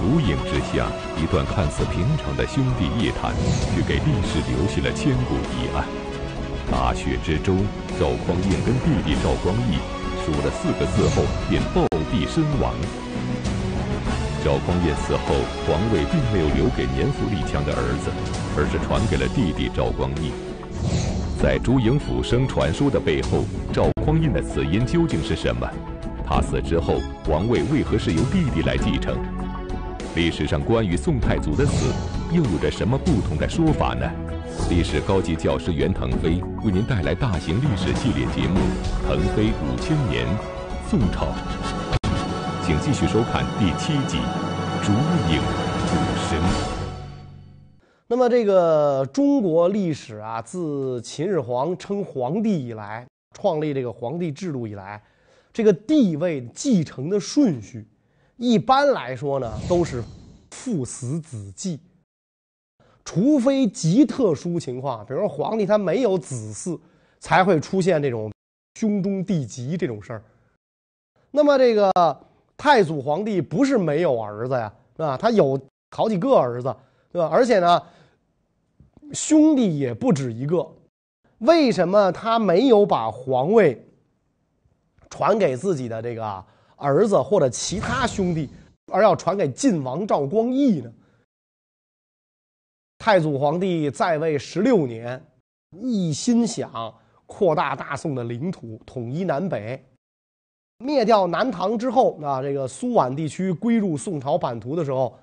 烛影之下，一段看似平常的兄弟夜谈，却给历史留下了千古疑案。大雪之中，赵匡胤跟弟弟赵光义数了四个字后，便暴毙身亡。赵匡胤死后，皇位并没有留给年富力强的儿子，而是传给了弟弟赵光义。在烛影斧声传说的背后，赵匡胤的死因究竟是什么？他死之后，王位为何是由弟弟来继承？历史上关于宋太祖的死，又有着什么不同的说法呢？历史高级教师袁腾飞为您带来大型历史系列节目《腾飞五千年·宋朝》，请继续收看第七集《烛影斧声》。那么，这个中国历史啊，自秦始皇称皇帝以来，创立这个皇帝制度以来，这个地位继承的顺序，一般来说呢，都是父死子继。除非极特殊情况，比如说皇帝他没有子嗣，才会出现这种兄终弟及这种事儿。那么，这个太祖皇帝不是没有儿子呀，是吧？他有好几个儿子，对吧？而且呢。兄弟也不止一个，为什么他没有把皇位传给自己的这个儿子或者其他兄弟，而要传给晋王赵光义呢？太祖皇帝在位十六年，一心想扩大大宋的领土，统一南北，灭掉南唐之后啊，这个苏皖地区归入宋朝版图的时候，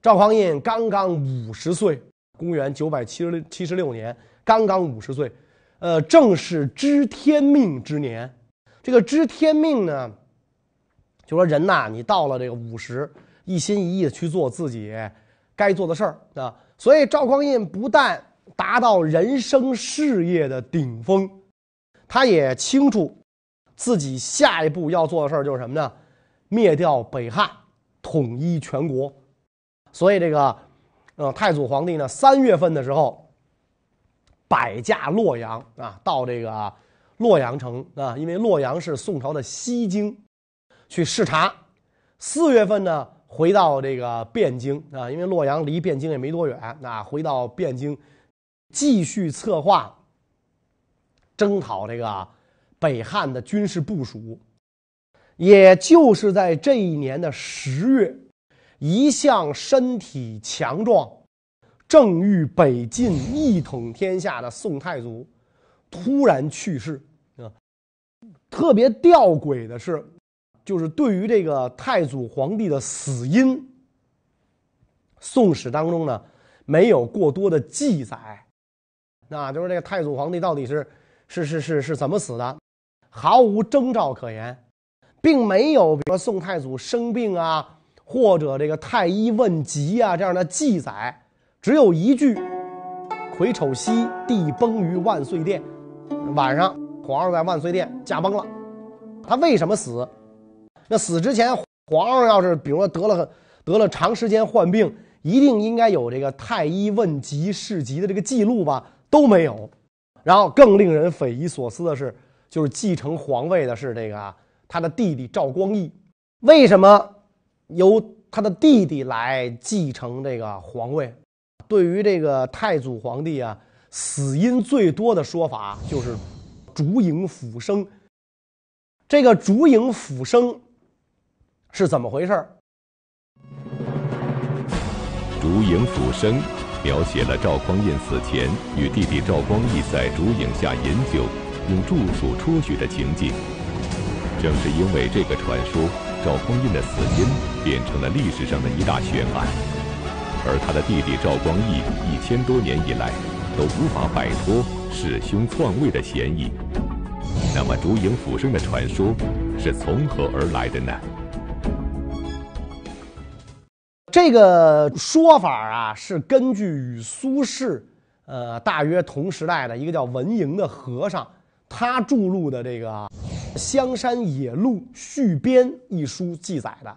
赵匡胤刚刚五十岁。公元九百七十六七十六年，刚刚五十岁，呃，正是知天命之年。这个知天命呢，就说人呐，你到了这个五十，一心一意的去做自己该做的事儿啊。所以赵匡胤不但达到人生事业的顶峰，他也清楚自己下一步要做的事儿就是什么呢？灭掉北汉，统一全国。所以这个。呃，太祖皇帝呢，三月份的时候，摆驾洛阳啊，到这个洛阳城啊，因为洛阳是宋朝的西京，去视察。四月份呢，回到这个汴京啊，因为洛阳离汴京也没多远啊，回到汴京，继续策划征讨这个北汉的军事部署。也就是在这一年的十月。一向身体强壮、正欲北进一统天下的宋太祖，突然去世啊！特别吊诡的是，就是对于这个太祖皇帝的死因，《宋史》当中呢没有过多的记载，那就是这个太祖皇帝到底是是是是是怎么死的，毫无征兆可言，并没有比如说宋太祖生病啊。或者这个太医问疾啊这样的记载，只有一句：“癸丑夕，地崩于万岁殿。”晚上，皇上在万岁殿驾崩了。他为什么死？那死之前，皇上要是比如说得了得了长时间患病，一定应该有这个太医问疾事疾的这个记录吧？都没有。然后更令人匪夷所思的是，就是继承皇位的是这个他的弟弟赵光义，为什么？由他的弟弟来继承这个皇位。对于这个太祖皇帝啊，死因最多的说法就是烛影斧声。这个烛影斧声是怎么回事？烛影斧声描写了赵匡胤死前与弟弟赵光义在烛影下饮酒，用祝薯戳许的情景。正是因为这个传说。赵匡胤的死因变成了历史上的一大悬案，而他的弟弟赵光义一千多年以来都无法摆脱弑兄篡位的嫌疑。那么，烛影斧声的传说是从何而来的呢？这个说法啊，是根据与苏轼呃大约同时代的一个叫文莹的和尚，他著录的这个。《香山野录续编》一书记载的，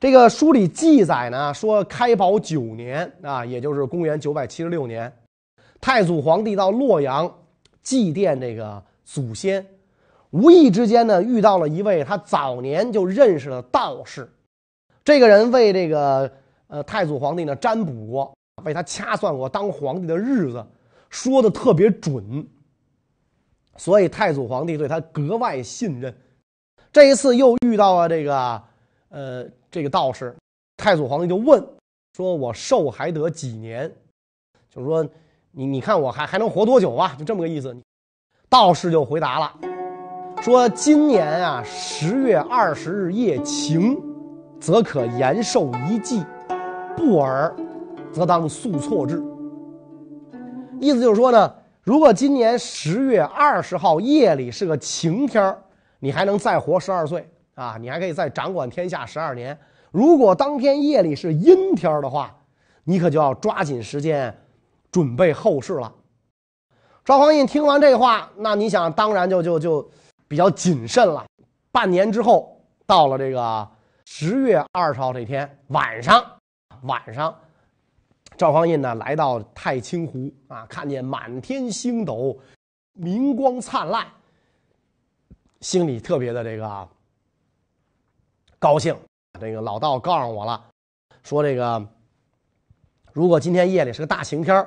这个书里记载呢，说开宝九年啊，也就是公元九百七十六年，太祖皇帝到洛阳祭奠这个祖先，无意之间呢，遇到了一位他早年就认识的道士。这个人为这个呃太祖皇帝呢占卜过，为他掐算过当皇帝的日子，说的特别准，所以太祖皇帝对他格外信任。这一次又遇到了这个呃这个道士，太祖皇帝就问说：“我寿还得几年？”就是说你你看我还还能活多久啊？就这么个意思。道士就回答了，说：“今年啊，十月二十日夜晴，则可延寿一季；不尔，则当速错之。”意思就是说呢，如果今年十月二十号夜里是个晴天你还能再活十二岁啊，你还可以再掌管天下十二年。如果当天夜里是阴天的话，你可就要抓紧时间准备后事了。赵匡胤听完这话，那你想，当然就就就比较谨慎了。半年之后，到了这个十月二十号这天晚上，晚上，赵匡胤呢来到太清湖啊，看见满天星斗，明光灿烂，心里特别的这个高兴。这个老道告诉我了，说这个如果今天夜里是个大晴天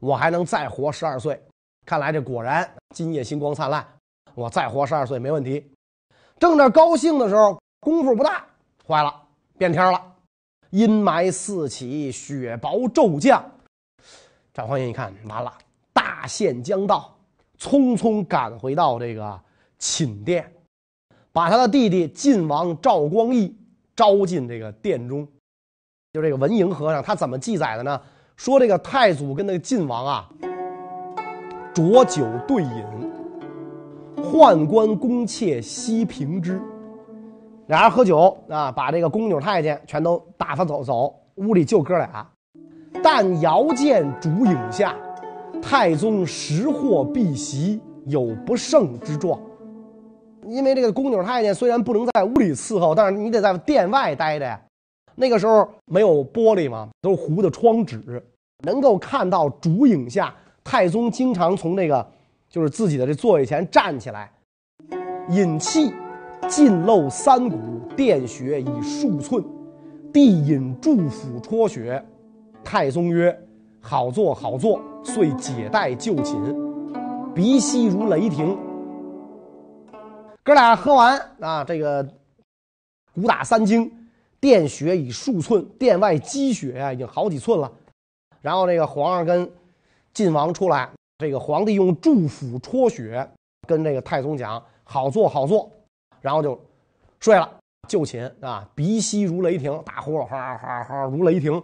我还能再活十二岁，看来这果然今夜星光灿烂，我再活十二岁没问题。正在高兴的时候，功夫不大，坏了，变天了，阴霾四起，雪雹骤降。赵匡胤一看，完了，大限将到，匆匆赶回到这个寝殿，把他的弟弟晋王赵光义招进这个殿中。就这个文营和尚，他怎么记载的呢？说这个太祖跟那个晋王啊，浊酒对饮，宦官宫妾悉平之。俩人喝酒啊，把这个宫女太监全都打发走走，屋里就哥俩。但遥见烛影下，太宗识货避席，有不胜之状。因为这个宫女太监虽然不能在屋里伺候，但是你得在殿外待着呀。那个时候没有玻璃嘛，都是糊的窗纸，能够看到烛影下，太宗经常从那个就是自己的这座位前站起来，饮气，尽漏三股，殿雪以数寸，帝引祝府戳雪，太宗曰：“好坐好坐。”遂解带就寝，鼻息如雷霆。哥俩喝完啊，这个鼓打三更。殿雪已数寸，殿外积雪呀，已经好几寸了。然后这个皇上跟晋王出来，这个皇帝用祝府戳雪，跟这个太宗讲：“好坐，好坐。”然后就睡了，就寝啊，鼻息如雷霆，打呼噜，哈哈哈如雷霆。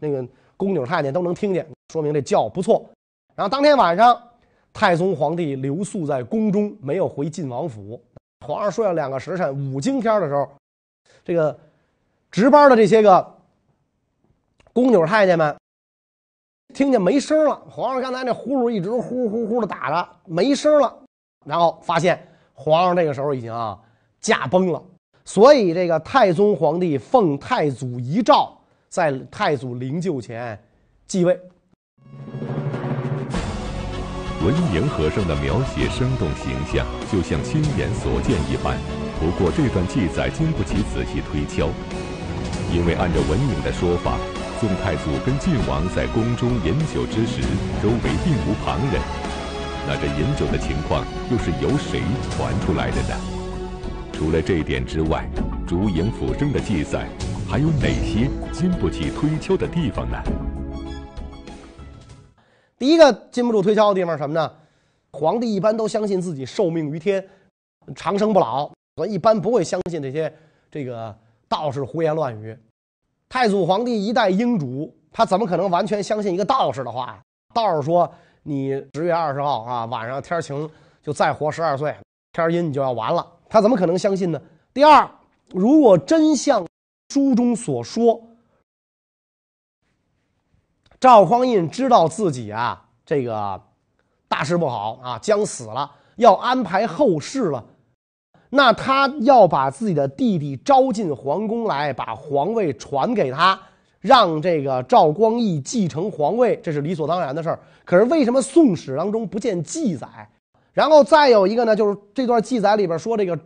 那个宫女太监都能听见，说明这觉不错。然后当天晚上，太宗皇帝留宿在宫中，没有回晋王府。皇上睡了两个时辰，五更天的时候，这个。值班的这些个宫女太监们听见没声了，皇上刚才那呼噜一直呼呼呼的打着，没声了，然后发现皇上这个时候已经啊驾崩了，所以这个太宗皇帝奉太祖遗诏，在太祖灵柩前继位。文宁和尚的描写生动形象，就像亲眼所见一般。不过这段记载经不起仔细推敲。因为按照文颖的说法，宋太祖跟晋王在宫中饮酒之时，周围并无旁人。那这饮酒的情况又是由谁传出来的呢？除了这点之外，烛影斧声的记载还有哪些经不起推敲的地方呢？第一个经不住推敲的地方是什么呢？皇帝一般都相信自己受命于天，长生不老，所以一般不会相信这些这个。道士胡言乱语，太祖皇帝一代英主，他怎么可能完全相信一个道士的话？道士说：“你十月二十号啊，晚上天晴就再活十二岁，天阴你就要完了。”他怎么可能相信呢？第二，如果真像书中所说，赵匡胤知道自己啊这个大事不好啊，将死了，要安排后事了。那他要把自己的弟弟招进皇宫来，把皇位传给他，让这个赵光义继承皇位，这是理所当然的事儿。可是为什么《宋史》当中不见记载？然后再有一个呢，就是这段记载里边说这个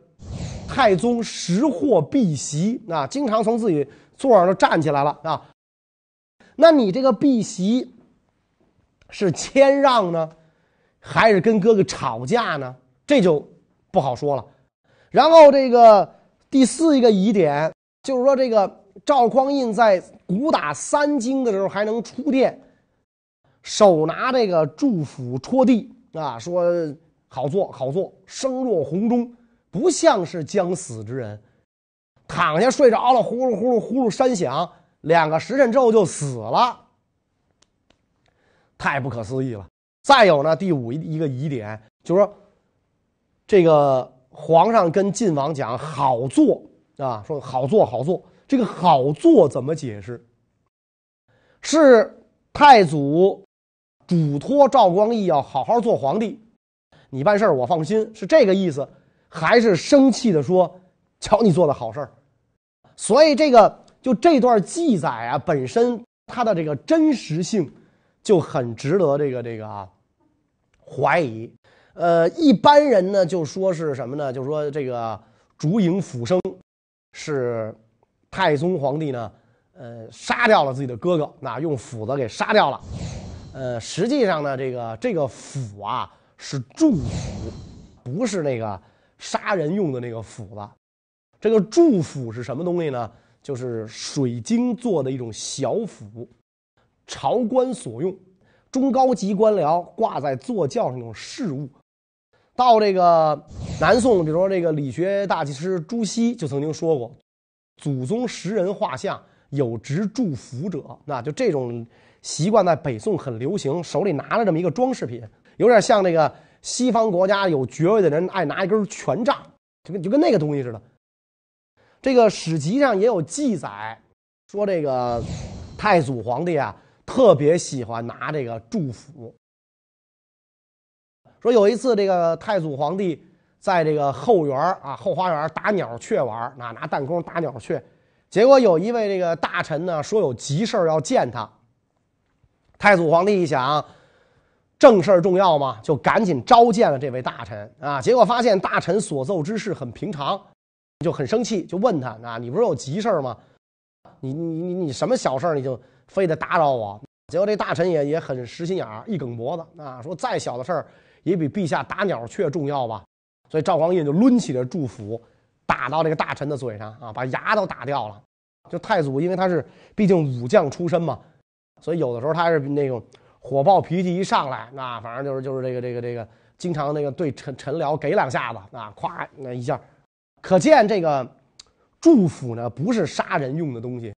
太宗识货避席啊，经常从自己座上就站起来了啊。那你这个避席是谦让呢，还是跟哥哥吵架呢？这就不好说了。然后这个第四一个疑点就是说，这个赵匡胤在鼓打三更的时候还能出殿，手拿这个祝福戳地啊，说好坐好坐，声若洪钟，不像是将死之人。躺下睡着了，呼噜呼噜呼噜山响，两个时辰之后就死了，太不可思议了。再有呢，第五一个疑点就是说，这个。皇上跟晋王讲好做啊，说好做好做，这个好做怎么解释？是太祖嘱托赵光义要好好做皇帝，你办事我放心，是这个意思，还是生气的说，瞧你做的好事所以这个就这段记载啊，本身它的这个真实性就很值得这个这个啊怀疑。呃，一般人呢就说是什么呢？就说这个烛影斧声是太宗皇帝呢，呃，杀掉了自己的哥哥，那用斧子给杀掉了。呃，实际上呢，这个这个斧啊是祝斧，不是那个杀人用的那个斧子。这个祝斧是什么东西呢？就是水晶做的一种小斧，朝官所用，中高级官僚挂在座轿上那种饰物。到这个南宋，比如说这个理学大祭师朱熹就曾经说过，祖宗十人画像有执祝福者，那就这种习惯在北宋很流行，手里拿着这么一个装饰品，有点像那个西方国家有爵位的人爱拿一根权杖，就跟就跟那个东西似的。这个史籍上也有记载，说这个太祖皇帝啊特别喜欢拿这个祝福。说有一次，这个太祖皇帝在这个后园啊后花园打鸟雀玩那拿弹弓打鸟雀，结果有一位这个大臣呢说有急事要见他。太祖皇帝一想，正事重要嘛，就赶紧召见了这位大臣啊。结果发现大臣所奏之事很平常，就很生气，就问他啊，你不是有急事吗？你你你你什么小事你就非得打扰我？结果这大臣也也很实心眼，一梗脖子啊，说再小的事儿。也比陛下打鸟雀重要吧，所以赵匡胤就抡起了祝福，打到这个大臣的嘴上啊，把牙都打掉了。就太祖，因为他是毕竟武将出身嘛，所以有的时候他是那种火爆脾气一上来，那反正就是就是这个这个这个，经常那个对臣臣僚给两下子啊，咵那一下，可见这个祝福呢不是杀人用的东西，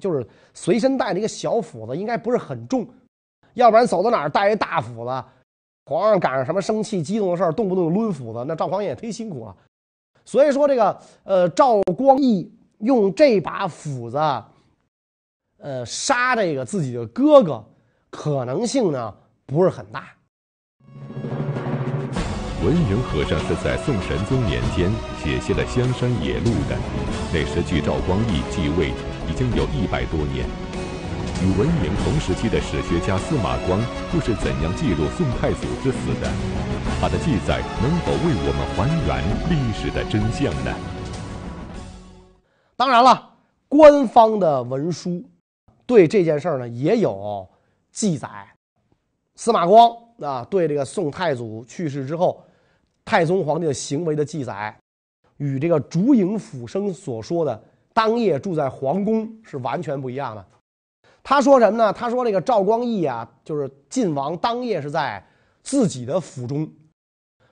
就是随身带着一个小斧子，应该不是很重，要不然走到哪儿带一大斧子。皇上赶上什么生气、激动的事儿，动不动抡斧子，那赵匡胤也忒辛苦了。所以说，这个呃，赵光义用这把斧子，呃，杀这个自己的哥哥，可能性呢不是很大。文颖和尚是在宋神宗年间写下了《香山野录》的，那时距赵光义继位已经有一百多年。与文明同时期的史学家司马光又是怎样记录宋太祖之死的？他的记载能否为我们还原历史的真相呢？当然了，官方的文书对这件事儿呢也有记载。司马光啊，对这个宋太祖去世之后，太宗皇帝的行为的记载，与这个烛影斧声所说的当夜住在皇宫是完全不一样的。他说什么呢？他说这个赵光义啊，就是晋王当夜是在自己的府中。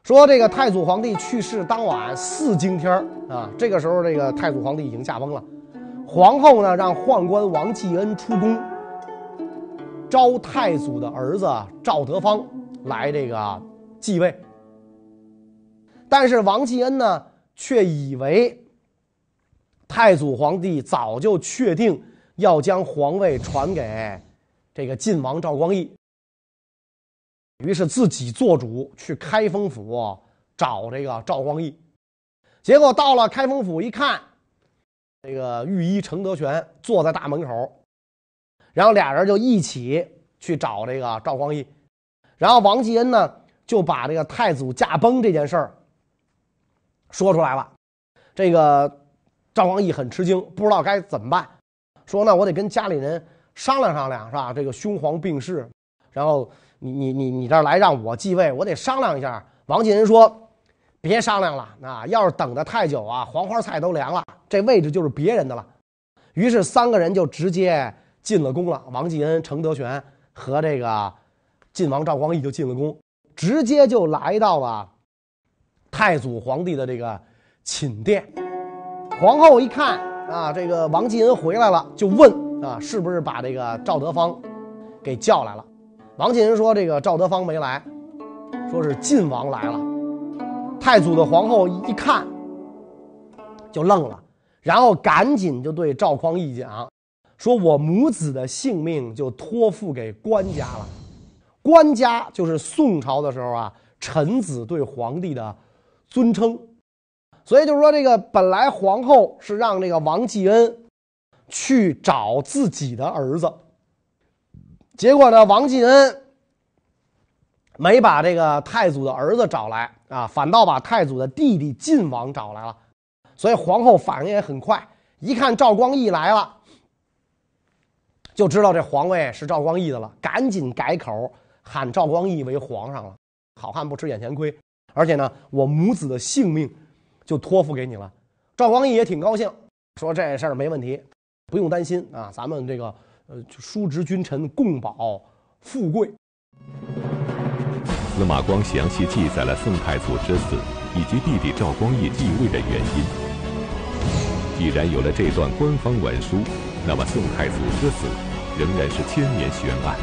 说这个太祖皇帝去世当晚四更天啊，这个时候这个太祖皇帝已经驾崩了。皇后呢让宦官王继恩出宫，招太祖的儿子赵德芳来这个继位。但是王继恩呢却以为太祖皇帝早就确定。要将皇位传给这个晋王赵光义，于是自己做主去开封府找这个赵光义。结果到了开封府一看，这个御医程德全坐在大门口，然后俩人就一起去找这个赵光义。然后王继恩呢就把这个太祖驾崩这件事儿说出来了。这个赵光义很吃惊，不知道该怎么办，说那我得跟家里人商量商量，是吧？这个兄皇病逝，然后你你你你这儿来让我继位，我得商量一下。王继恩说：“别商量了，那，要是等的太久啊，黄花菜都凉了，这位置就是别人的了。”于是三个人就直接进了宫了。王继恩、程德全和这个晋王赵光义就进了宫，直接就来到了太祖皇帝的这个寝殿。皇后一看啊，这个王继恩回来了，就问啊，是不是把这个赵德芳给叫来了？王继恩说：“这个赵德芳没来。”说是晋王来了，太祖的皇后一看就愣了，然后赶紧就对赵匡胤讲：“说我母子的性命就托付给官家了。官家就是宋朝的时候啊，臣子对皇帝的尊称。所以就是说，这个本来皇后是让这个王继恩去找自己的儿子，结果呢，王继恩。”没把这个太祖的儿子找来啊，反倒把太祖的弟弟晋王找来了，所以皇后反应也很快，一看赵光义来了，就知道这皇位是赵光义的了，赶紧改口喊赵光义为皇上了。好汉不吃眼前亏，而且呢，我母子的性命就托付给你了。赵光义也挺高兴，说这事儿没问题，不用担心啊，咱们这个呃叔侄君臣共保富贵。司马光详细记载了宋太祖之死以及弟弟赵光义继位的原因。既然有了这段官方文书，那么宋太祖之死仍然是千年悬案。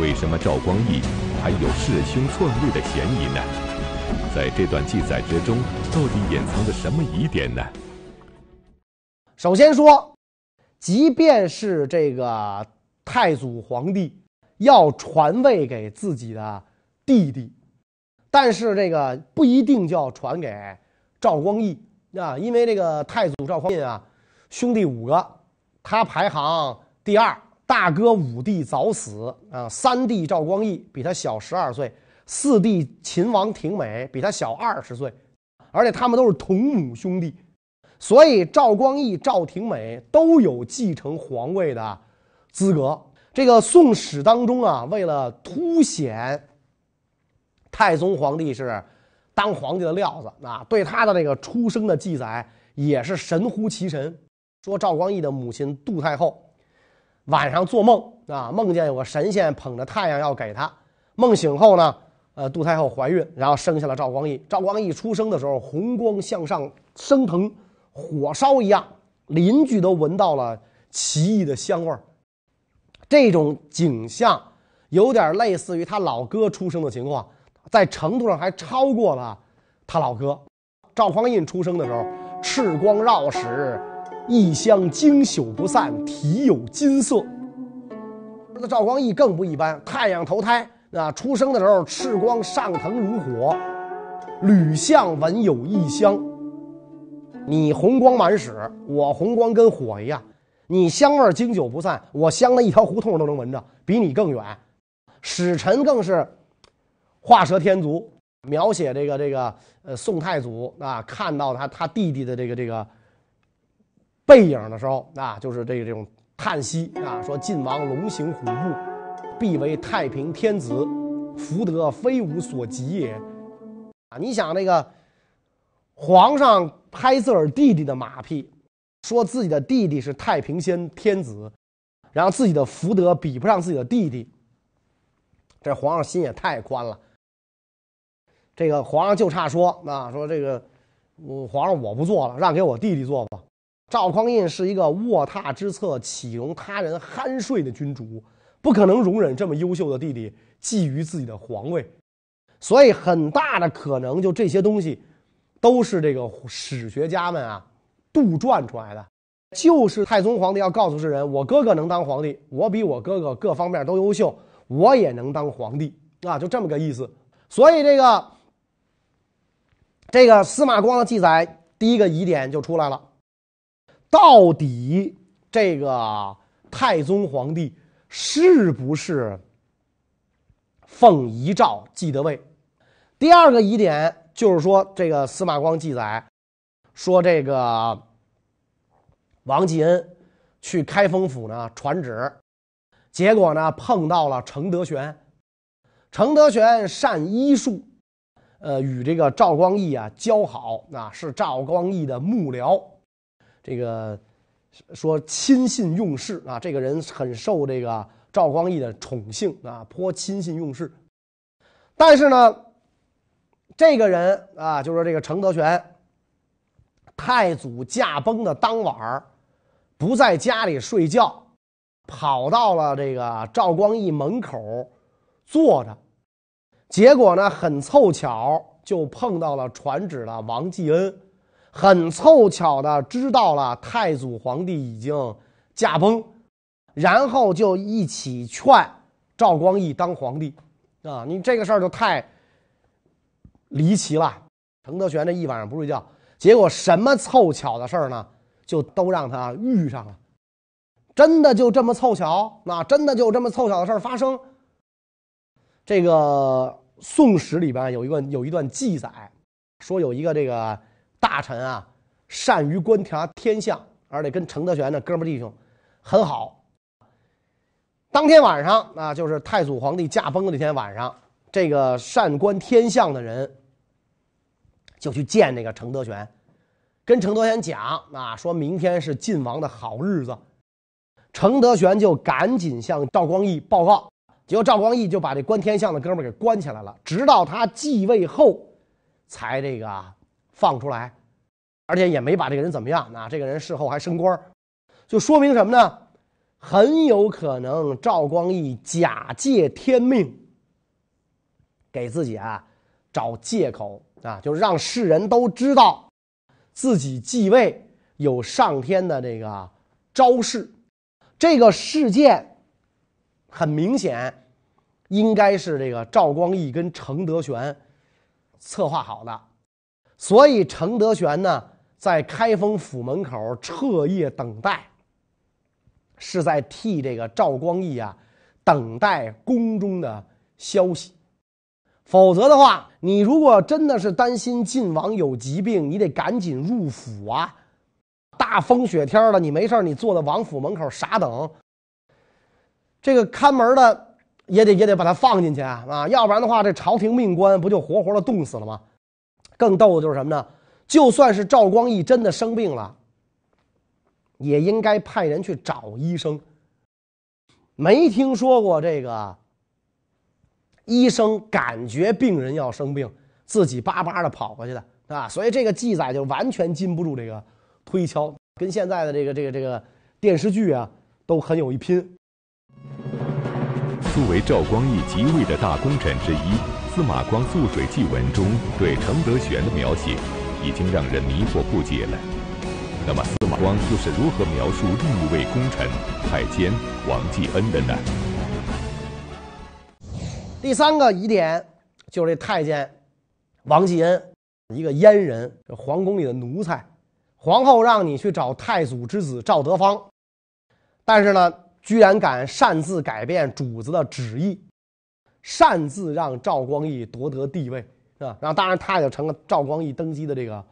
为什么赵光义还有弑兄篡位的嫌疑呢？在这段记载之中，到底隐藏着什么疑点呢？首先说，即便是这个太祖皇帝要传位给自己的。弟弟，但是这个不一定就要传给赵光义啊，因为这个太祖赵匡胤啊，兄弟五个，他排行第二，大哥武帝早死啊，三弟赵光义比他小十二岁，四弟秦王廷美比他小二十岁，而且他们都是同母兄弟，所以赵光义、赵廷美都有继承皇位的资格。这个《宋史》当中啊，为了凸显。太宗皇帝是当皇帝的料子啊，对他的这个出生的记载也是神乎其神。说赵光义的母亲杜太后晚上做梦啊，梦见有个神仙捧着太阳要给他。梦醒后呢，呃，杜太后怀孕，然后生下了赵光义。赵光义出生的时候红光向上升腾，火烧一样，邻居都闻到了奇异的香味儿。这种景象有点类似于他老哥出生的情况。在程度上还超过了他老哥赵匡胤出生的时候，赤光绕室，异香经久不散，体有金色。那赵光义更不一般，太阳投胎啊，出生的时候赤光上腾如火，屡相闻有异香。你红光满室，我红光跟火一样，你香味经久不散，我香的一条胡同都能闻着，比你更远。使臣更是。画蛇添足，描写这个这个呃宋太祖啊，看到他他弟弟的这个这个背影的时候啊，就是这个这种叹息啊，说晋王龙行虎步，必为太平天子，福德非吾所及也啊！你想那个皇上拍自个儿弟弟的马屁，说自己的弟弟是太平先天子，然后自己的福德比不上自己的弟弟，这皇上心也太宽了。这个皇上就差说啊，说这个，我皇上我不做了，让给我弟弟做吧。赵匡胤是一个卧榻之侧岂容他人酣睡的君主，不可能容忍这么优秀的弟弟觊觎自己的皇位，所以很大的可能就这些东西，都是这个史学家们啊杜撰出来的。就是太宗皇帝要告诉世人，我哥哥能当皇帝，我比我哥哥各方面都优秀，我也能当皇帝啊，就这么个意思。所以这个。这个司马光的记载，第一个疑点就出来了：到底这个太宗皇帝是不是奉遗诏继的位？第二个疑点就是说，这个司马光记载说这个王继恩去开封府呢传旨，结果呢碰到了程德玄。程德玄善医术，呃，与这个赵光义啊交好，啊是赵光义的幕僚。这个说亲信用事啊，这个人很受这个赵光义的宠幸啊，颇亲信用事。但是呢，这个人啊，就说这个程德全，太祖驾崩的当晚不在家里睡觉，跑到了这个赵光义门口。坐着，结果呢，很凑巧就碰到了传旨的王继恩，很凑巧的知道了太祖皇帝已经驾崩，然后就一起劝赵光义当皇帝，啊，你这个事儿就太离奇了。程德玄这一晚上不睡觉，结果什么凑巧的事儿呢？就都让他遇上了，真的就这么凑巧？那真的就这么凑巧的事儿发生？这个《宋史》里边有一个有一段记载，说有一个这个大臣啊，善于观察天象，而且跟程德玄的哥们弟兄很好。当天晚上啊，就是太祖皇帝驾崩的那天晚上，这个善观天象的人就去见那个程德玄，跟程德玄讲啊，说明天是晋王的好日子。程德玄就赶紧向赵光义报告。结果赵光义就把这观天象的哥们给关起来了，直到他继位后，才这个放出来，而且也没把这个人怎么样。那这个人事后还升官，就说明什么呢？很有可能赵光义假借天命，给自己啊找借口啊，就让世人都知道自己继位有上天的这个昭示。这个事件很明显。应该是这个赵光义跟程德玄策划好的，所以程德玄呢在开封府门口彻夜等待，是在替这个赵光义啊等待宫中的消息。否则的话，你如果真的是担心晋王有疾病，你得赶紧入府啊！大风雪天的，你没事你坐在王府门口傻等，这个看门的。也得也得把他放进去啊啊！要不然的话，这朝廷命官不就活活的冻死了吗？更逗的就是什么呢？就算是赵光义真的生病了，也应该派人去找医生。没听说过这个医生感觉病人要生病，自己巴巴的跑过去的啊！所以这个记载就完全禁不住这个推敲，跟现在的这个这个这个电视剧啊都很有一拼。作为赵光义即位的大功臣之一，司马光《涑水记文》中对程德玄的描写，已经让人迷惑不解了。那么，司马光又是如何描述另一位功臣太监王继恩的呢？第三个疑点就是这太监王继恩，一个阉人，皇宫里的奴才，皇后让你去找太祖之子赵德芳，但是呢？居然敢擅自改变主子的旨意，擅自让赵光义夺得帝位，是吧？然后当然他也成了赵光义登基的这个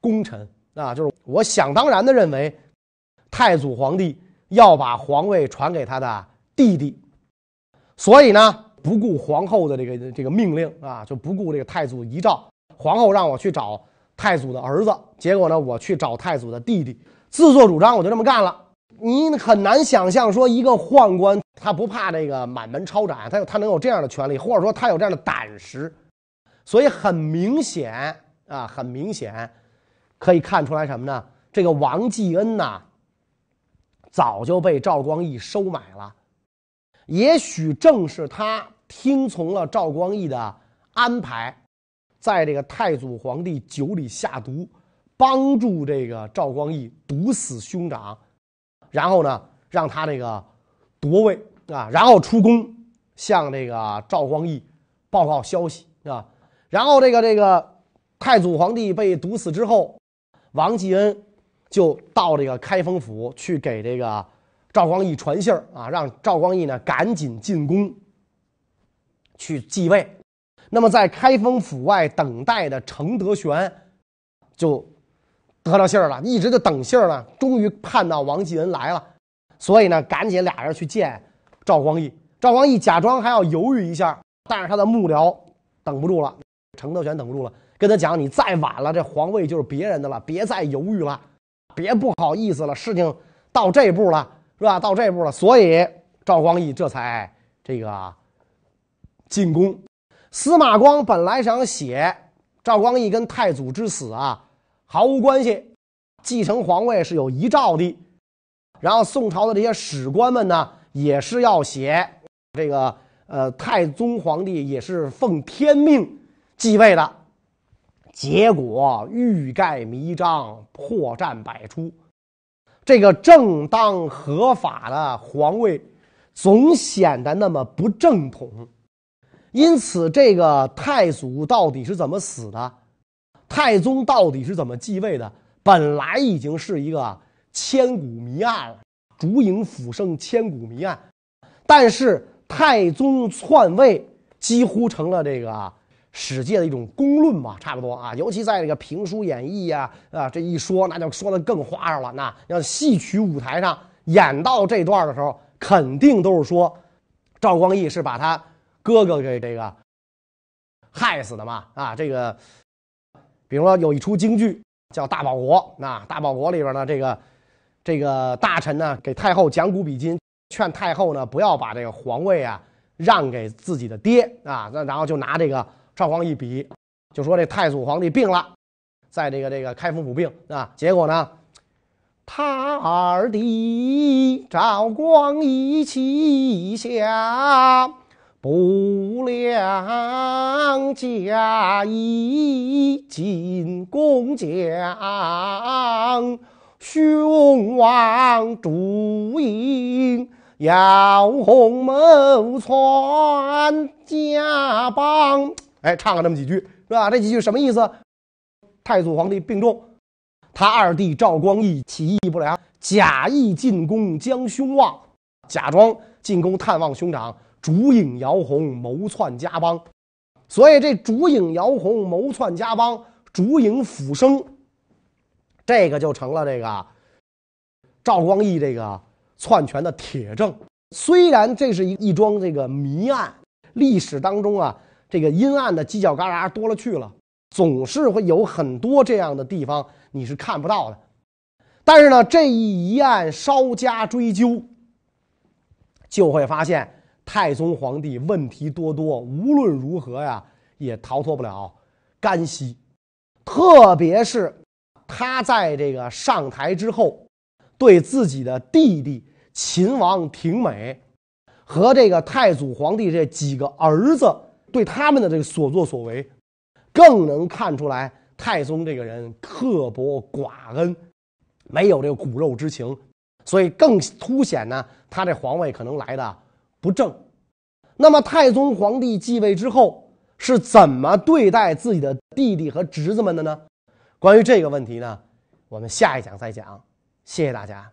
功臣啊。就是我想当然的认为，太祖皇帝要把皇位传给他的弟弟，所以呢不顾皇后的这个这个命令啊，就不顾这个太祖遗诏，皇后让我去找太祖的儿子，结果呢我去找太祖的弟弟，自作主张，我就这么干了。你很难想象说一个宦官他不怕这个满门抄斩，他有他能有这样的权利，或者说他有这样的胆识，所以很明显啊，很明显可以看出来什么呢？这个王继恩呐，早就被赵光义收买了，也许正是他听从了赵光义的安排，在这个太祖皇帝酒里下毒，帮助这个赵光义毒死兄长。然后呢，让他这个夺位啊，然后出宫向这个赵光义报告消息啊。然后这个这个太祖皇帝被毒死之后，王继恩就到这个开封府去给这个赵光义传信儿啊，让赵光义呢赶紧进宫去继位。那么在开封府外等待的程德玄就得到信儿了，一直就等信儿了，终于盼到王继恩来了，所以呢，赶紧俩人去见赵光义。赵光义假装还要犹豫一下，但是他的幕僚等不住了，程德全等不住了，跟他讲：“你再晚了，这皇位就是别人的了，别再犹豫了，别不好意思了，事情到这步了，是吧？到这步了。”所以赵光义这才这个进宫。司马光本来想写赵光义跟太祖之死啊毫无关系，继承皇位是有遗诏的，然后宋朝的这些史官们呢也是要写。这个呃，太宗皇帝也是奉天命继位的，结果欲盖弥彰，破绽百出。这个正当合法的皇位，总显得那么不正统。因此，这个太祖到底是怎么死的？太宗到底是怎么继位的？本来已经是一个千古谜案了，烛影斧声，千古谜案。但是。太宗篡位几乎成了这个史界的一种公论嘛，差不多啊。尤其在这个评书演义呀，啊，这一说那就说的更花哨了。那要戏曲舞台上演到这段的时候，肯定都是说赵光义是把他哥哥给这个害死的嘛。啊，这个比如说有一出京剧叫《大保国》，那《大保国》里边呢，这个这个大臣呢给太后讲古比今。劝太后呢，不要把这个皇位啊让给自己的爹啊。那然后就拿这个赵光义比，就说这太祖皇帝病了，在这个这个开封府病啊。结果呢，他二弟赵光义旗下不良驾衣进宫将，雄王烛影。姚红谋篡家邦，哎，唱了这么几句，是吧？这几句什么意思？太祖皇帝病重，他二弟赵光义起义不良，假意进宫将凶望，假装进宫探望兄长，烛影姚红谋篡家邦。所以这烛影姚红谋篡家邦，烛影斧声，这个就成了这个赵光义这个。篡权的铁证，虽然这是一一桩这个谜案，历史当中啊，这个阴暗的犄角旮旯多了去了，总是会有很多这样的地方你是看不到的。但是呢，这一疑案稍加追究，就会发现太宗皇帝问题多多，无论如何呀，也逃脱不了干系。特别是他在这个上台之后。对自己的弟弟秦王廷美和这个太祖皇帝这几个儿子，对他们的这个所作所为，更能看出来太宗这个人刻薄寡恩，没有这个骨肉之情，所以更凸显呢他这皇位可能来的不正。那么太宗皇帝继位之后是怎么对待自己的弟弟和侄子们的呢？关于这个问题呢，我们下一讲再讲。谢谢大家。